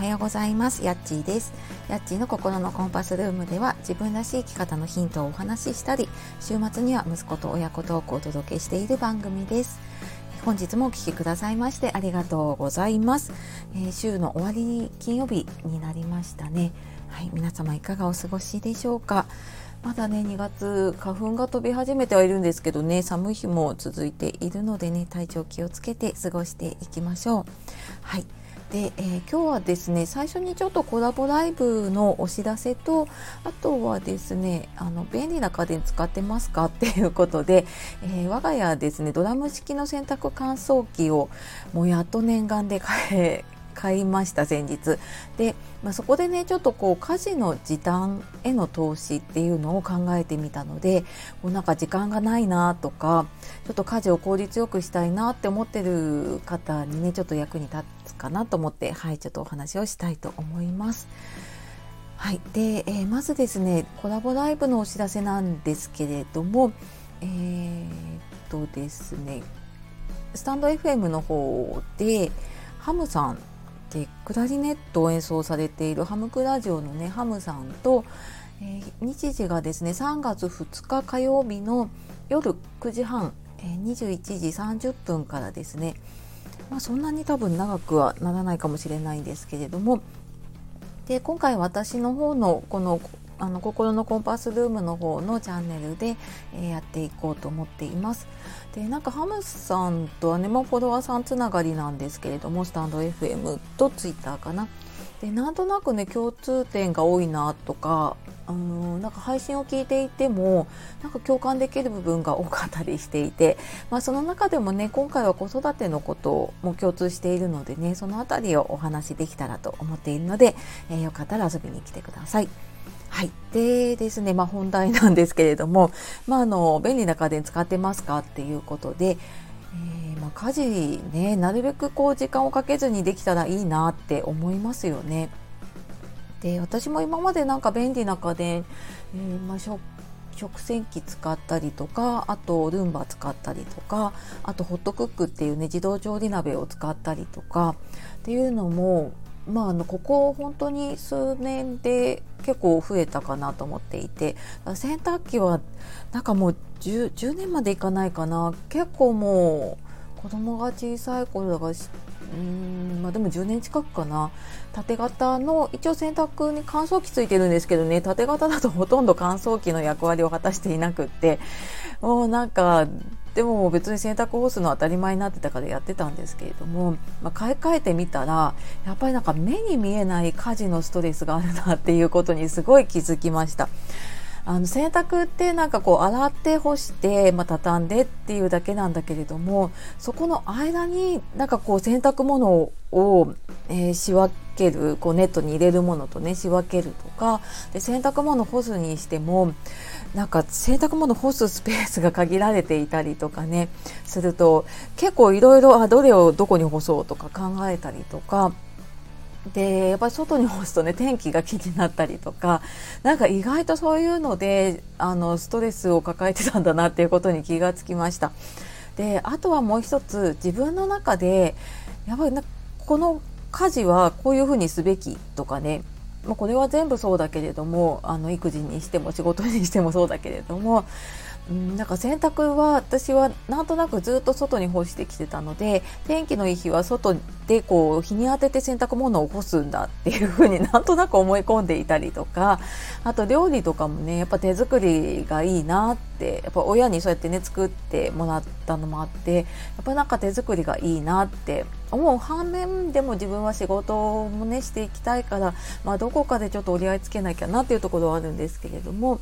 はようございます。やっちーです。やっちーの心のコンパスルームでは自分らしい生き方のヒントをお話ししたり週末には息子と親子トークをお届けしている番組です。本日もお聴きくださいましてありがとうございます、えー、週の終わり金曜日になりましたね。はい皆様いかがお過ごしでしょうか。まだね2月花粉が飛び始めてはいるんですけどね寒い日も続いているのでね体調気をつけて過ごしていきましょう。はい。で、えー、今日はですね最初にちょっとコラボライブのお知らせとあとはですねあの便利な家電使ってますかっていうことで、えー、我が家はですねドラム式の洗濯乾燥機をもうやっと念願で買え買いました先日で、まあ、そこでねちょっとこう家事の時短への投資っていうのを考えてみたのでこうなんか時間がないなとかちょっと家事を効率よくしたいなって思ってる方にねちょっと役に立つかなと思ってはいちょっとお話をしたいと思います。はい、で、えー、まずですねコラボライブのお知らせなんですけれどもえー、っとですねスタンド FM の方でハムさんでクラリネットを演奏されているハムクラジオのねハムさんと、えー、日時がですね3月2日火曜日の夜9時半、えー、21時30分からですね。まあ、そんなに多分長くはならないかもしれないんですけれども。で今回私の方のこのあの心のコンパスルームの方のチャンネルで、えー、やっていこうと思っています。でなんかハムさんとはね、まあ、フォロワーさんつながりなんですけれどもスタンド FM とツイッターかな。でなんとなくね共通点が多いなとかうんなんか配信を聞いていてもなんか共感できる部分が多かったりしていて、まあ、その中でもね今回は子育てのことも共通しているのでねその辺りをお話しできたらと思っているので、えー、よかったら遊びに来てください。はい。でですね、まあ、本題なんですけれども、まあ、あの、便利な家電使ってますかっていうことで、えー、まあ、家事ね、なるべくこう時間をかけずにできたらいいなって思いますよね。で、私も今までなんか便利な家電、えー、まあ、食食洗機使ったりとかあとルンバ使ったりとかあとホットクックっていうね自動調理鍋を使ったりとかっていうのもまあ、あのここ本当に数年で結構増えたかなと思っていて洗濯機はなんかもう 10, 10年までいかないかな。結構もう子供が小さい頃だからうんまあでも10年近くかな。縦型の一応洗濯に乾燥機ついてるんですけどね。縦型だとほとんど乾燥機の役割を果たしていなくって。もうなんかでも別に洗濯干すの当たり前になってたからやってたんですけれども、まあ、買い替えてみたらやっぱりなんか目に見えない家事のストレスがあるなっていうことにすごい気づきました。あの洗濯ってなんかこう洗って干して、まあ、畳んでっていうだけなんだけれどもそこの間になんかこう洗濯物を、えー、仕分けるこうネットに入れるものとね仕分けるとかで洗濯物干すにしてもなんか洗濯物干すスペースが限られていたりとかねすると結構いろいろどれをどこに干そうとか考えたりとかでやっぱり外に干すとね天気が気になったりとかなんか意外とそういうのであのストレスを抱えてたんだなっていうことに気がつきました。であとはもう一つ自分の中でやっぱりなこの家事はこういうふうにすべきとかねま、これは全部そうだけれどもあの育児にしても仕事にしてもそうだけれどもうん、なんか洗濯は私はなんとなくずっと外に干してきてたので天気のいい日は外でこう日に当てて洗濯物を干すんだっていうふうになんとなく思い込んでいたりとか あと料理とかもねやっぱ手作りがいいなってやっぱ親にそうやってね作ってもらったのもあってやっぱなんか手作りがいいなって思う反面でも自分は仕事もねしていきたいから、まあ、どこかでちょっと折り合いつけなきゃなっていうところはあるんですけれども。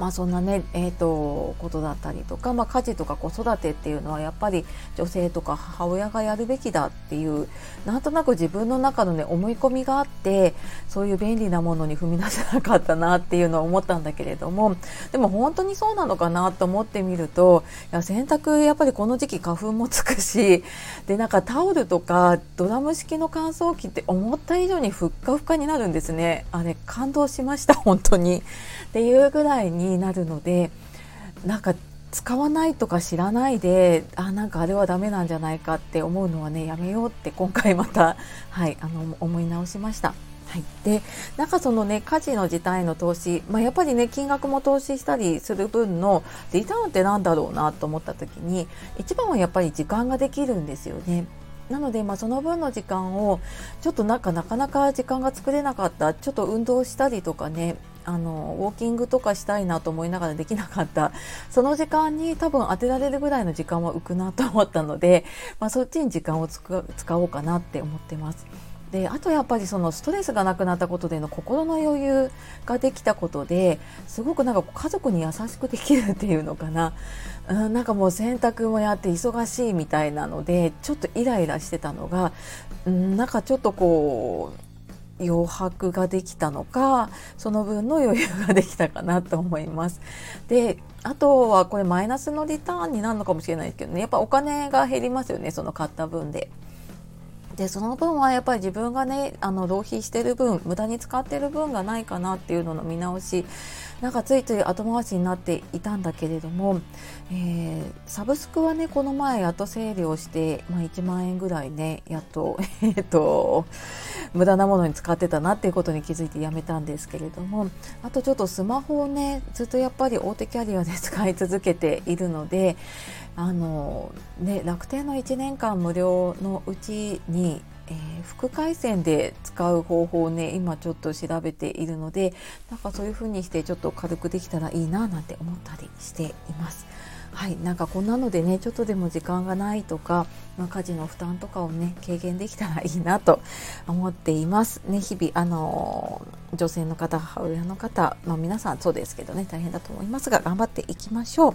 まあそんなね、えーと、ことだったりとか、まあ、家事とか子育てっていうのはやっぱり女性とか母親がやるべきだっていうなんとなく自分の中のね思い込みがあってそういう便利なものに踏み出せなかったなっていうのは思ったんだけれどもでも本当にそうなのかなと思ってみるといや洗濯やっぱりこの時期花粉もつくしでなんかタオルとかドラム式の乾燥機って思った以上にふっかふかになるんですね。あれ感動しました本当に。っていうぐらいにになるのでなんか使わないとか知らないであなんかあれはダメなんじゃないかって思うのはねやめようって今回また、はい、あの思い直しました。はい、でなんかそのね家事の自体の投資、まあ、やっぱりね金額も投資したりする分のリターンって何だろうなと思った時に一番はやっぱり時間ができるんですよね。なので、まあ、その分の時間をちょっとなんかなかなか時間が作れなかったちょっと運動したりとかねあのウォーキングとかしたいなと思いながらできなかった その時間に多分当てられるぐらいの時間は浮くなと思ったので、まあ、そっちに時間を使おうかなって思ってます。であとやっぱりそのストレスがなくなったことでの心の余裕ができたことですごくなんか家族に優しくできるっていうのかな、うん、なんかもう洗濯もやって忙しいみたいなのでちょっとイライラしてたのが、うん、なんかちょっとこう余白ができたのかその分の余裕ができたかなと思います。であとはこれマイナスのリターンになるのかもしれないですけどねやっぱお金が減りますよねその買った分で。でその分はやっぱり自分がねあの浪費してる分無駄に使ってる分がないかなっていうのの見直しなんかついつい後回しになっていたんだけれども、えー、サブスクはねこの前やっと整理をして、まあ、1万円ぐらいねやっと, えっと無駄なものに使ってたなっていうことに気づいてやめたんですけれどもあとちょっとスマホをねずっとやっぱり大手キャリアで使い続けているのであの、ね、楽天の1年間無料のうちにえー、副回線で使う方法をね今ちょっと調べているのでなんかそういう風にしてちょっと軽くできたらいいななんて思ったりしています。はい、なんかこんなのでねちょっとでも時間がないとか、まあ、家事の負担とかをね軽減できたらいいなと思っています。ね日々あの女性の方母親の方、まあ、皆さんそうですけどね大変だと思いますが頑張っていきましょう。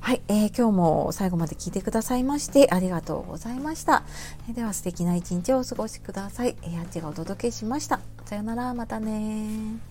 はい、えー、今日も最後まで聞いてくださいましてありがとうございました。えー、では素敵な一日をお過ごしください。えー、あっちがお届けしました。さよなら、またね